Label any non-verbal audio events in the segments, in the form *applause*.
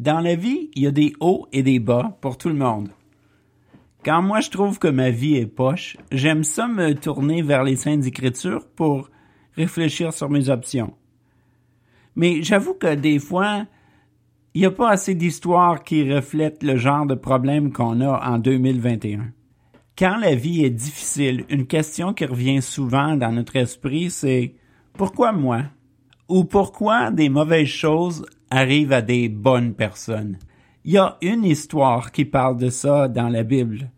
Dans la vie, il y a des hauts et des bas pour tout le monde. Quand moi je trouve que ma vie est poche, j'aime ça me tourner vers les Saintes Écritures pour réfléchir sur mes options. Mais j'avoue que des fois, il n'y a pas assez d'histoires qui reflètent le genre de problème qu'on a en 2021. Quand la vie est difficile, une question qui revient souvent dans notre esprit, c'est pourquoi moi? Ou pourquoi des mauvaises choses arrivent à des bonnes personnes? Il y a une histoire qui parle de ça dans la Bible.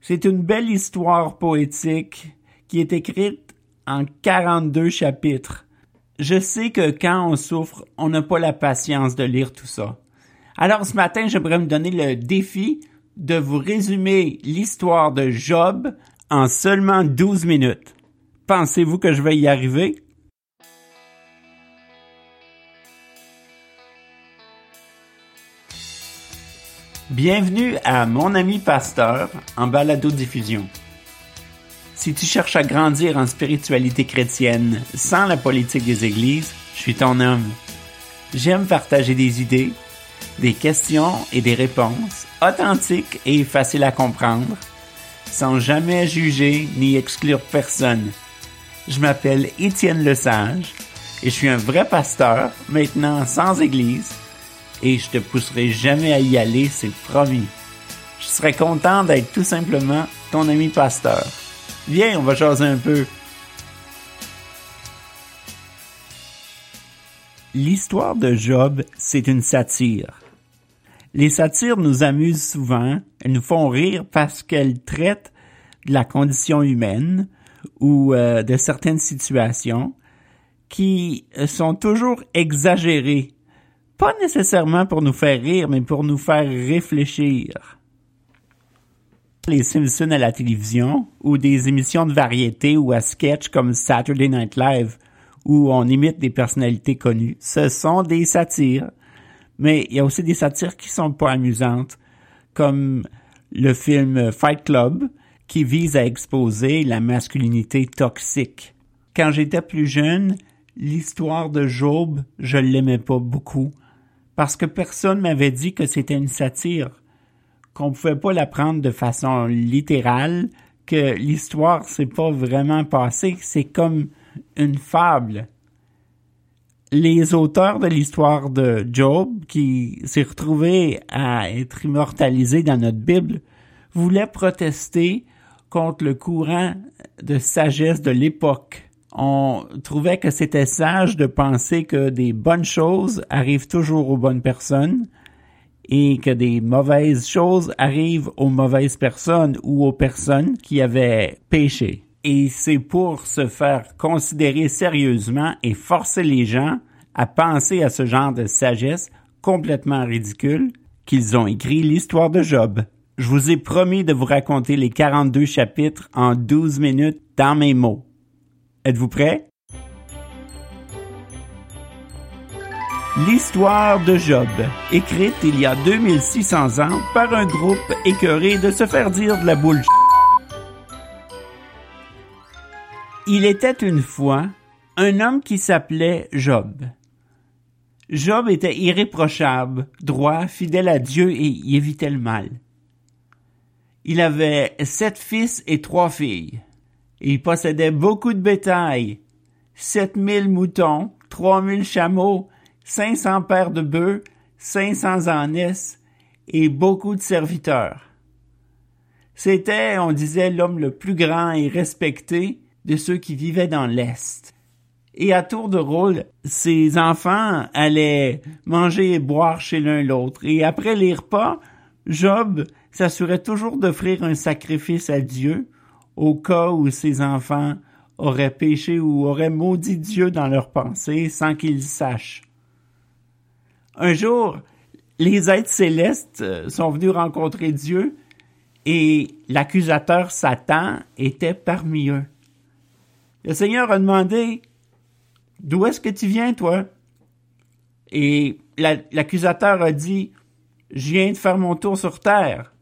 C'est une belle histoire poétique qui est écrite en 42 chapitres. Je sais que quand on souffre, on n'a pas la patience de lire tout ça. Alors ce matin, j'aimerais me donner le défi de vous résumer l'histoire de Job en seulement 12 minutes. Pensez-vous que je vais y arriver? Bienvenue à Mon ami pasteur en balado-diffusion. Si tu cherches à grandir en spiritualité chrétienne sans la politique des églises, je suis ton homme. J'aime partager des idées, des questions et des réponses authentiques et faciles à comprendre, sans jamais juger ni exclure personne. Je m'appelle Étienne Lesage et je suis un vrai pasteur, maintenant sans église, et je te pousserai jamais à y aller, c'est promis. Je serais content d'être tout simplement ton ami pasteur. Viens, on va jaser un peu. L'histoire de Job, c'est une satire. Les satires nous amusent souvent, elles nous font rire parce qu'elles traitent de la condition humaine ou euh, de certaines situations qui sont toujours exagérées pas nécessairement pour nous faire rire, mais pour nous faire réfléchir. Les Simpsons à la télévision, ou des émissions de variété ou à sketch comme Saturday Night Live, où on imite des personnalités connues, ce sont des satires. Mais il y a aussi des satires qui sont pas amusantes, comme le film Fight Club, qui vise à exposer la masculinité toxique. Quand j'étais plus jeune, l'histoire de Job, je l'aimais pas beaucoup parce que personne m'avait dit que c'était une satire, qu'on pouvait pas la prendre de façon littérale, que l'histoire s'est pas vraiment passée, c'est comme une fable. Les auteurs de l'histoire de Job, qui s'est retrouvé à être immortalisé dans notre Bible, voulaient protester contre le courant de sagesse de l'époque on trouvait que c'était sage de penser que des bonnes choses arrivent toujours aux bonnes personnes et que des mauvaises choses arrivent aux mauvaises personnes ou aux personnes qui avaient péché. Et c'est pour se faire considérer sérieusement et forcer les gens à penser à ce genre de sagesse complètement ridicule qu'ils ont écrit l'histoire de Job. Je vous ai promis de vous raconter les 42 chapitres en 12 minutes dans mes mots. Êtes-vous prêts? L'histoire de Job, écrite il y a 2600 ans par un groupe écœuré de se faire dire de la boule. Il était une fois un homme qui s'appelait Job. Job était irréprochable, droit, fidèle à Dieu et y évitait le mal. Il avait sept fils et trois filles. Il possédait beaucoup de bétail, 7000 moutons, 3000 chameaux, 500 paires de bœufs, 500 ânesses et beaucoup de serviteurs. C'était, on disait, l'homme le plus grand et respecté de ceux qui vivaient dans l'Est. Et à tour de rôle, ses enfants allaient manger et boire chez l'un l'autre. Et après les repas, Job s'assurait toujours d'offrir un sacrifice à Dieu au cas où ses enfants auraient péché ou auraient maudit Dieu dans leurs pensées sans qu'ils sachent. Un jour, les êtres célestes euh, sont venus rencontrer Dieu et l'accusateur Satan était parmi eux. Le Seigneur a demandé, D'où est-ce que tu viens, toi? Et l'accusateur a dit, Je viens de faire mon tour sur terre.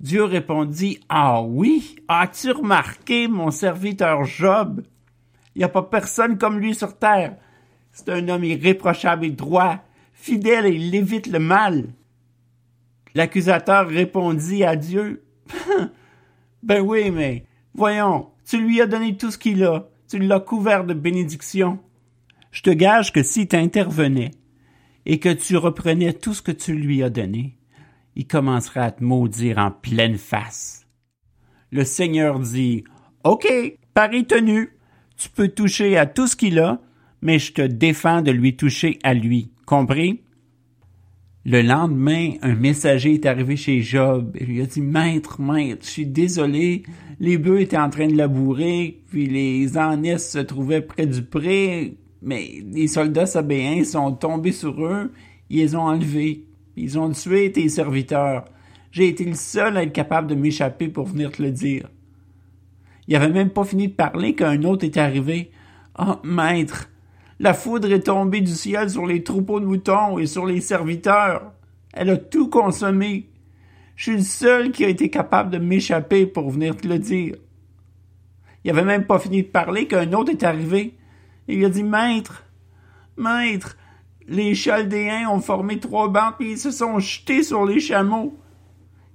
Dieu répondit, Ah oui, as-tu remarqué mon serviteur Job? Il n'y a pas personne comme lui sur terre. C'est un homme irréprochable et droit, fidèle et il évite le mal. L'accusateur répondit à Dieu, *laughs* Ben oui, mais voyons, tu lui as donné tout ce qu'il a, tu l'as couvert de bénédictions. Je te gage que si tu intervenais et que tu reprenais tout ce que tu lui as donné, il commencerait à te maudire en pleine face. Le Seigneur dit, OK, pari tenu, tu peux toucher à tout ce qu'il a, mais je te défends de lui toucher à lui. Compris? Le lendemain, un messager est arrivé chez Job et lui a dit Maître, maître, je suis désolé, les bœufs étaient en train de labourer, puis les ânesses se trouvaient près du pré, mais les soldats sabéens sont tombés sur eux, ils les ont enlevés, ils ont tué tes serviteurs. J'ai été le seul à être capable de m'échapper pour venir te le dire. Il avait même pas fini de parler qu'un autre est arrivé. Ah, oh, maître, la foudre est tombée du ciel sur les troupeaux de moutons et sur les serviteurs. Elle a tout consommé. Je suis le seul qui a été capable de m'échapper pour venir te le dire. Il avait même pas fini de parler qu'un autre est arrivé. Il a dit Maître, Maître, les Chaldéens ont formé trois bandes et ils se sont jetés sur les chameaux.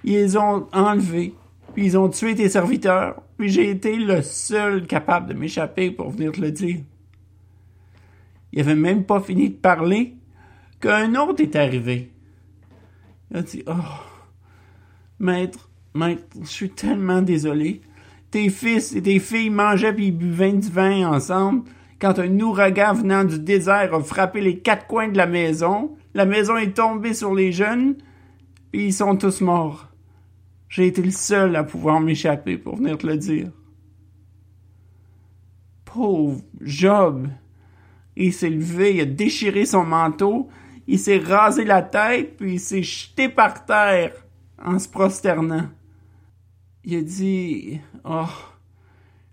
Ils les ont enlevés, puis ils ont tué tes serviteurs, puis j'ai été le seul capable de m'échapper pour venir te le dire. Il avait même pas fini de parler qu'un autre est arrivé. Il a dit, oh, maître, maître, je suis tellement désolé. Tes fils et tes filles mangeaient puis buvaient du vin ensemble. Quand un ouragan venant du désert a frappé les quatre coins de la maison, la maison est tombée sur les jeunes, puis ils sont tous morts. J'ai été le seul à pouvoir m'échapper pour venir te le dire. Pauvre Job, il s'est levé, il a déchiré son manteau, il s'est rasé la tête, puis il s'est jeté par terre en se prosternant. Il a dit Oh,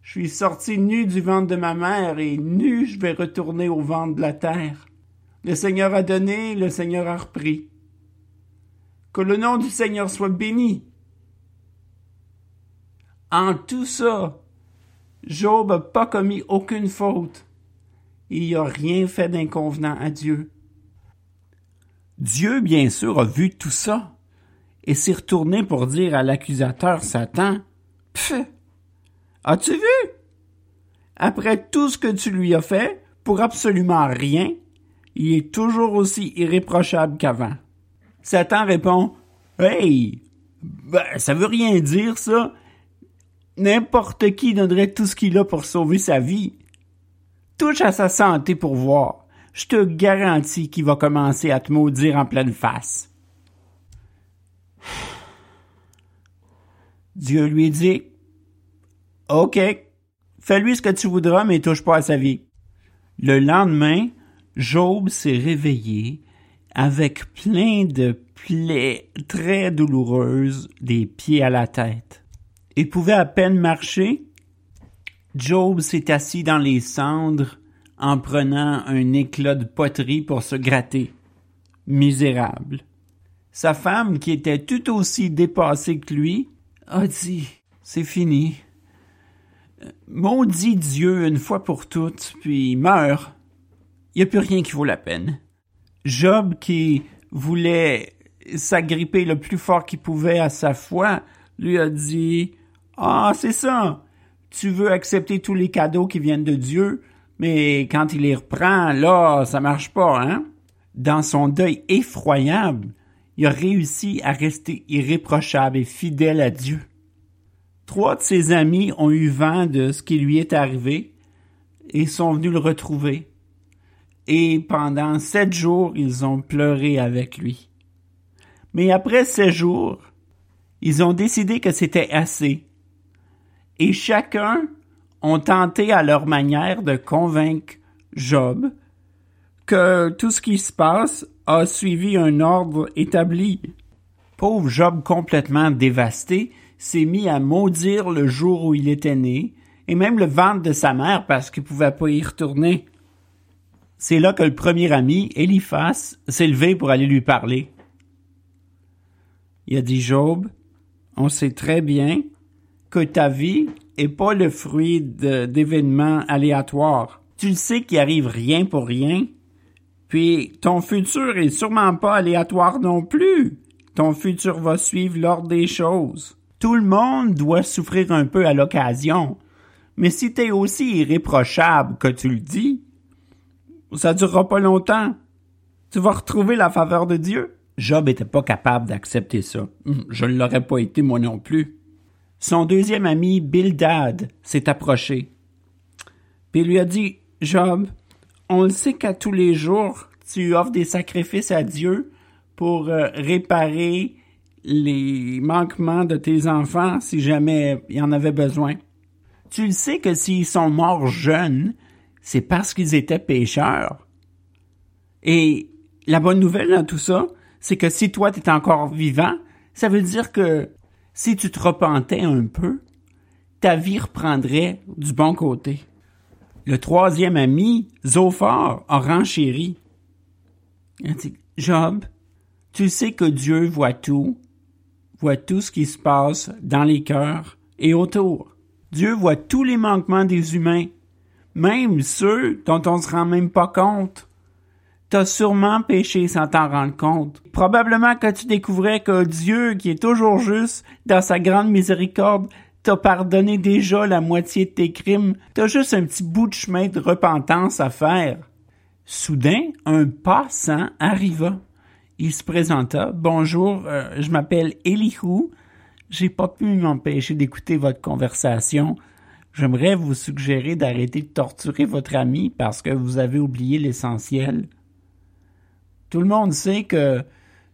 je suis sorti nu du ventre de ma mère et nu je vais retourner au ventre de la terre. Le Seigneur a donné, le Seigneur a repris. Que le nom du Seigneur soit béni. En tout ça, Job n'a pas commis aucune faute il n'a rien fait d'inconvenant à Dieu. Dieu, bien sûr, a vu tout ça et s'est retourné pour dire à l'accusateur Satan, Pfff, as-tu vu? Après tout ce que tu lui as fait, pour absolument rien, il est toujours aussi irréprochable qu'avant. Satan répond, Hey, ben, ça veut rien dire, ça. N'importe qui donnerait tout ce qu'il a pour sauver sa vie touche à sa santé pour voir. Je te garantis qu'il va commencer à te maudire en pleine face. Dieu lui dit, OK, fais-lui ce que tu voudras, mais touche pas à sa vie. Le lendemain, Job s'est réveillé avec plein de plaies très douloureuses des pieds à la tête. Il pouvait à peine marcher Job s'est assis dans les cendres en prenant un éclat de poterie pour se gratter. Misérable. Sa femme, qui était tout aussi dépassée que lui, a dit C'est fini. Maudit Dieu une fois pour toutes, puis meurt. Il n'y a plus rien qui vaut la peine. Job, qui voulait s'agripper le plus fort qu'il pouvait à sa foi, lui a dit Ah, c'est ça tu veux accepter tous les cadeaux qui viennent de Dieu, mais quand il les reprend, là, ça marche pas, hein? Dans son deuil effroyable, il a réussi à rester irréprochable et fidèle à Dieu. Trois de ses amis ont eu vent de ce qui lui est arrivé et sont venus le retrouver. Et pendant sept jours, ils ont pleuré avec lui. Mais après sept jours, ils ont décidé que c'était assez et chacun ont tenté à leur manière de convaincre Job que tout ce qui se passe a suivi un ordre établi. Pauvre Job complètement dévasté s'est mis à maudire le jour où il était né, et même le ventre de sa mère parce qu'il pouvait pas y retourner. C'est là que le premier ami, Eliphas, s'est levé pour aller lui parler. Il a dit Job, on sait très bien que ta vie est pas le fruit d'événements aléatoires. Tu le sais qu'il arrive rien pour rien Puis ton futur est sûrement pas aléatoire non plus. Ton futur va suivre l'ordre des choses. Tout le monde doit souffrir un peu à l'occasion. Mais si t'es aussi irréprochable que tu le dis, ça durera pas longtemps. Tu vas retrouver la faveur de Dieu. Job était pas capable d'accepter ça. Hum, je ne l'aurais pas été moi non plus. Son deuxième ami, Bildad, s'est approché. Puis lui a dit, Job, on le sait qu'à tous les jours, tu offres des sacrifices à Dieu pour euh, réparer les manquements de tes enfants si jamais il en avait besoin. Tu le sais que s'ils sont morts jeunes, c'est parce qu'ils étaient pécheurs. Et la bonne nouvelle dans tout ça, c'est que si toi tu es encore vivant, ça veut dire que si tu te repentais un peu, ta vie reprendrait du bon côté. Le troisième ami, Zophar, a renchéri. Job, tu sais que Dieu voit tout, voit tout ce qui se passe dans les cœurs et autour. Dieu voit tous les manquements des humains, même ceux dont on se rend même pas compte. T'as sûrement péché sans t'en rendre compte. Probablement que tu découvrais que Dieu, qui est toujours juste, dans sa grande miséricorde, t'a pardonné déjà la moitié de tes crimes. T'as juste un petit bout de chemin de repentance à faire. Soudain, un passant arriva. Il se présenta. Bonjour, euh, je m'appelle Elihu. J'ai pas pu m'empêcher d'écouter votre conversation. J'aimerais vous suggérer d'arrêter de torturer votre ami parce que vous avez oublié l'essentiel. Tout le monde sait que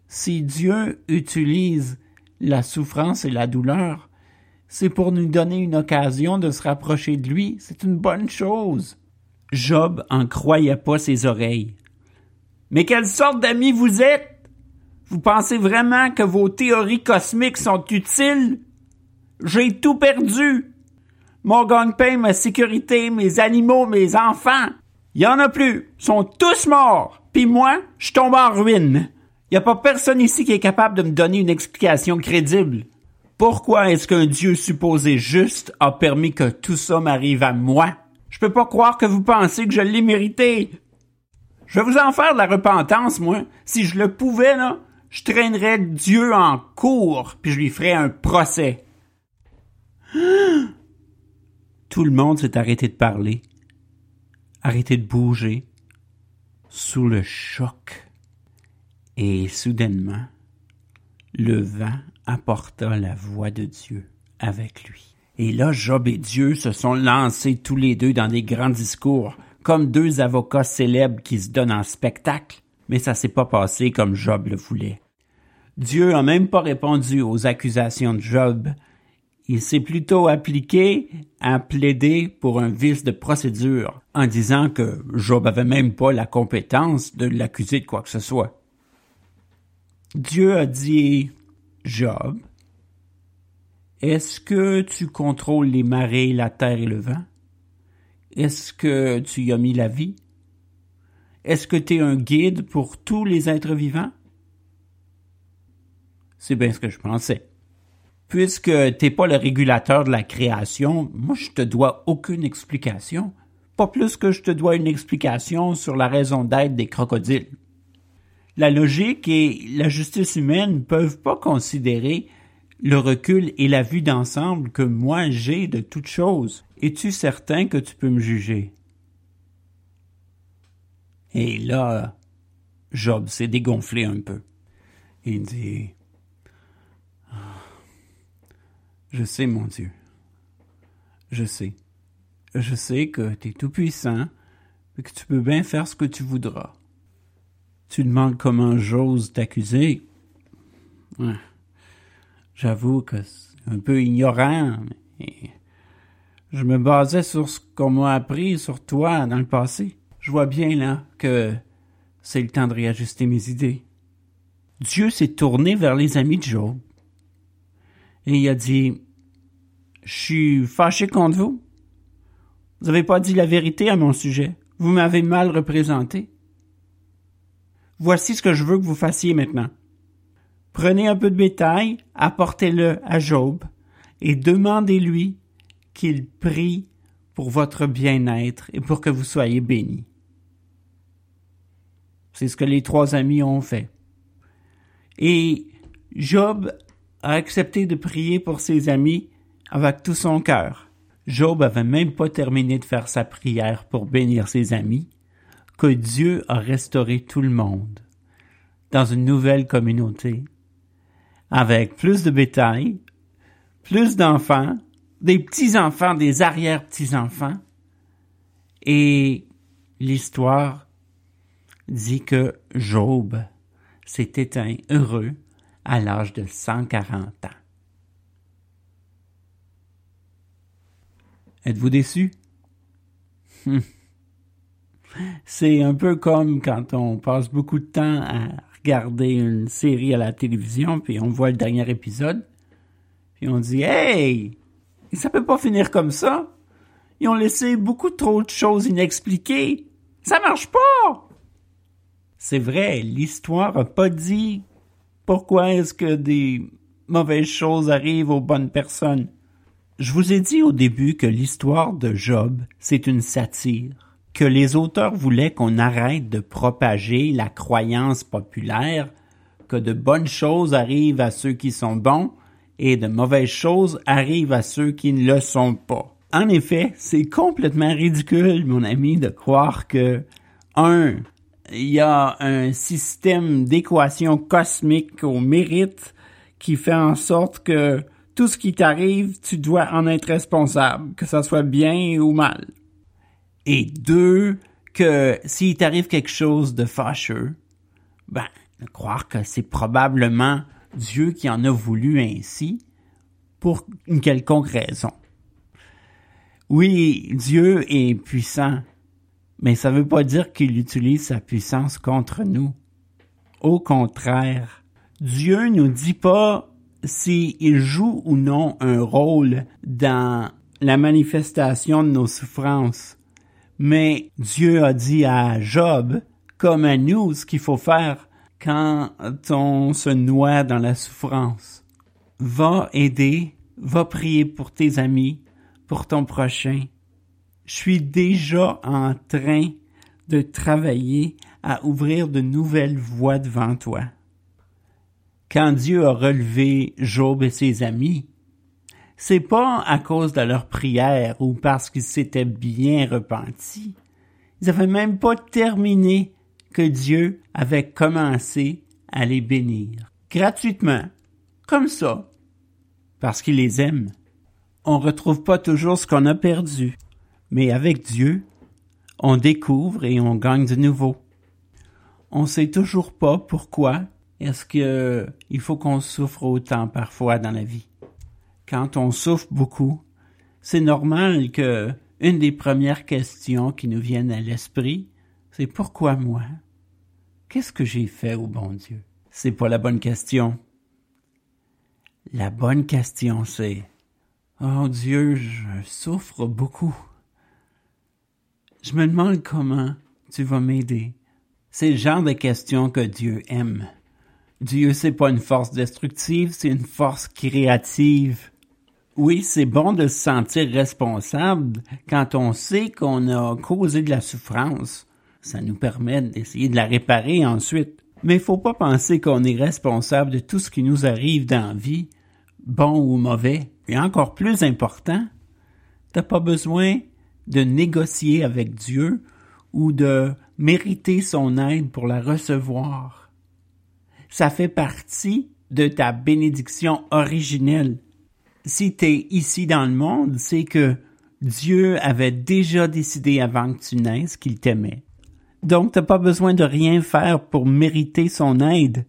si Dieu utilise la souffrance et la douleur, c'est pour nous donner une occasion de se rapprocher de lui. C'est une bonne chose. Job en croyait pas ses oreilles. Mais quelle sorte d'amis vous êtes? Vous pensez vraiment que vos théories cosmiques sont utiles? J'ai tout perdu. Mon gagne-pain, ma sécurité, mes animaux, mes enfants. Il y en a plus. Ils sont tous morts. Puis moi, je tombe en ruine. Il n'y a pas personne ici qui est capable de me donner une explication crédible. Pourquoi est-ce qu'un Dieu supposé juste a permis que tout ça m'arrive à moi? Je peux pas croire que vous pensez que je l'ai mérité. Je vais vous en faire de la repentance, moi. Si je le pouvais, là, je traînerais Dieu en cours, puis je lui ferais un procès. *gasps* Tout le monde s'est arrêté de parler, arrêté de bouger, sous le choc. Et soudainement, le vent apporta la voix de Dieu avec lui. Et là, Job et Dieu se sont lancés tous les deux dans des grands discours, comme deux avocats célèbres qui se donnent en spectacle. Mais ça s'est pas passé comme Job le voulait. Dieu a même pas répondu aux accusations de Job, il s'est plutôt appliqué à plaider pour un vice de procédure en disant que Job avait même pas la compétence de l'accuser de quoi que ce soit. Dieu a dit Job, est-ce que tu contrôles les marées, la terre et le vent? Est-ce que tu y as mis la vie? Est-ce que tu es un guide pour tous les êtres vivants? C'est bien ce que je pensais puisque t'es pas le régulateur de la création, moi je te dois aucune explication. Pas plus que je te dois une explication sur la raison d'être des crocodiles. La logique et la justice humaine ne peuvent pas considérer le recul et la vue d'ensemble que moi j'ai de toute chose. Es-tu certain que tu peux me juger? Et là, Job s'est dégonflé un peu. Il dit, Je sais, mon Dieu. Je sais. Je sais que tu es tout puissant et que tu peux bien faire ce que tu voudras. Tu demandes comment j'ose t'accuser. J'avoue que c'est un peu ignorant, mais je me basais sur ce qu'on m'a appris sur toi dans le passé. Je vois bien là que c'est le temps de réajuster mes idées. Dieu s'est tourné vers les amis de Job et il a dit je suis fâché contre vous. Vous n'avez pas dit la vérité à mon sujet. Vous m'avez mal représenté. Voici ce que je veux que vous fassiez maintenant. Prenez un peu de bétail, apportez-le à Job, et demandez-lui qu'il prie pour votre bien-être et pour que vous soyez bénis. C'est ce que les trois amis ont fait. Et Job a accepté de prier pour ses amis avec tout son cœur. Job avait même pas terminé de faire sa prière pour bénir ses amis, que Dieu a restauré tout le monde dans une nouvelle communauté, avec plus de bétail, plus d'enfants, des petits-enfants, des arrière-petits-enfants, et l'histoire dit que Job s'est éteint heureux à l'âge de 140 ans. Êtes-vous déçu? Hum. C'est un peu comme quand on passe beaucoup de temps à regarder une série à la télévision, puis on voit le dernier épisode, puis on dit Hey! Ça peut pas finir comme ça! Ils ont laissé beaucoup trop de choses inexpliquées! Ça marche pas! C'est vrai, l'histoire a pas dit pourquoi est-ce que des mauvaises choses arrivent aux bonnes personnes? Je vous ai dit au début que l'histoire de Job, c'est une satire, que les auteurs voulaient qu'on arrête de propager la croyance populaire que de bonnes choses arrivent à ceux qui sont bons et de mauvaises choses arrivent à ceux qui ne le sont pas. En effet, c'est complètement ridicule, mon ami, de croire que, un, il y a un système d'équation cosmique au mérite qui fait en sorte que tout ce qui t'arrive, tu dois en être responsable, que ça soit bien ou mal. Et deux, que s'il t'arrive quelque chose de fâcheux, ben, croire que c'est probablement Dieu qui en a voulu ainsi pour une quelconque raison. Oui, Dieu est puissant, mais ça ne veut pas dire qu'il utilise sa puissance contre nous. Au contraire, Dieu nous dit pas s'il joue ou non un rôle dans la manifestation de nos souffrances. Mais Dieu a dit à Job, comme à nous, ce qu'il faut faire quand on se noie dans la souffrance. Va aider, va prier pour tes amis, pour ton prochain. Je suis déjà en train de travailler à ouvrir de nouvelles voies devant toi quand Dieu a relevé Job et ses amis, c'est pas à cause de leur prière ou parce qu'ils s'étaient bien repentis. Ils avaient même pas terminé que Dieu avait commencé à les bénir. Gratuitement. Comme ça. Parce qu'il les aime. On retrouve pas toujours ce qu'on a perdu. Mais avec Dieu, on découvre et on gagne de nouveau. On sait toujours pas pourquoi est-ce que il faut qu'on souffre autant parfois dans la vie? Quand on souffre beaucoup, c'est normal que une des premières questions qui nous viennent à l'esprit, c'est pourquoi moi? Qu'est-ce que j'ai fait au bon Dieu? C'est pas la bonne question. La bonne question, c'est Oh Dieu, je souffre beaucoup. Je me demande comment tu vas m'aider. C'est le genre de question que Dieu aime. Dieu, c'est pas une force destructive, c'est une force créative. Oui, c'est bon de se sentir responsable quand on sait qu'on a causé de la souffrance. Ça nous permet d'essayer de la réparer ensuite. Mais faut pas penser qu'on est responsable de tout ce qui nous arrive dans la vie, bon ou mauvais. Et encore plus important, t'as pas besoin de négocier avec Dieu ou de mériter son aide pour la recevoir ça fait partie de ta bénédiction originelle. Si tu es ici dans le monde, c'est que Dieu avait déjà décidé avant que tu naisses qu'il t'aimait. Donc, t'as pas besoin de rien faire pour mériter son aide.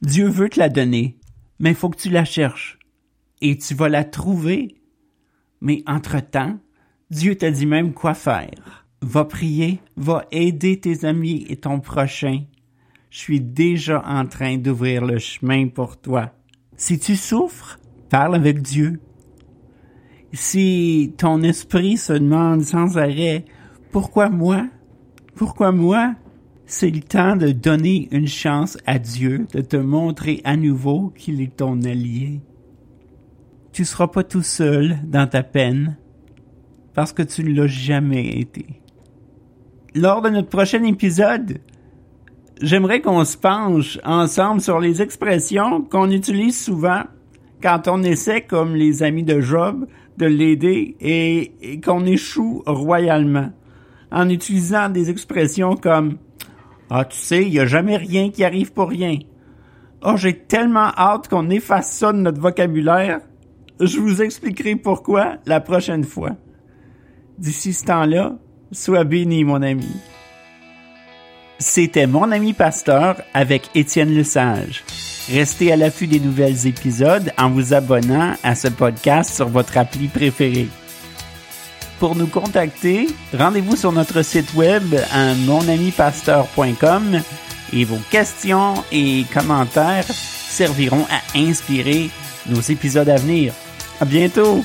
Dieu veut te la donner, mais il faut que tu la cherches. Et tu vas la trouver. Mais entre-temps, Dieu t'a dit même quoi faire. Va prier, va aider tes amis et ton prochain je suis déjà en train d'ouvrir le chemin pour toi. Si tu souffres, parle avec Dieu. Si ton esprit se demande sans arrêt, pourquoi moi? Pourquoi moi? C'est le temps de donner une chance à Dieu de te montrer à nouveau qu'il est ton allié. Tu seras pas tout seul dans ta peine parce que tu ne l'as jamais été. Lors de notre prochain épisode, j'aimerais qu'on se penche ensemble sur les expressions qu'on utilise souvent quand on essaie, comme les amis de Job, de l'aider et, qu'on échoue royalement en utilisant des expressions comme Ah, tu sais, il n'y a jamais rien qui arrive pour rien. Oh, j'ai tellement hâte qu'on efface ça de notre vocabulaire. Je vous expliquerai pourquoi la prochaine fois. D'ici ce temps-là, sois béni, mon ami. C'était mon ami pasteur avec Étienne Lesage. Restez à l'affût des nouvelles épisodes en vous abonnant à ce podcast sur votre appli préférée. Pour nous contacter, rendez-vous sur notre site web à monamipasteur.com et vos questions et commentaires serviront à inspirer nos épisodes à venir. À bientôt!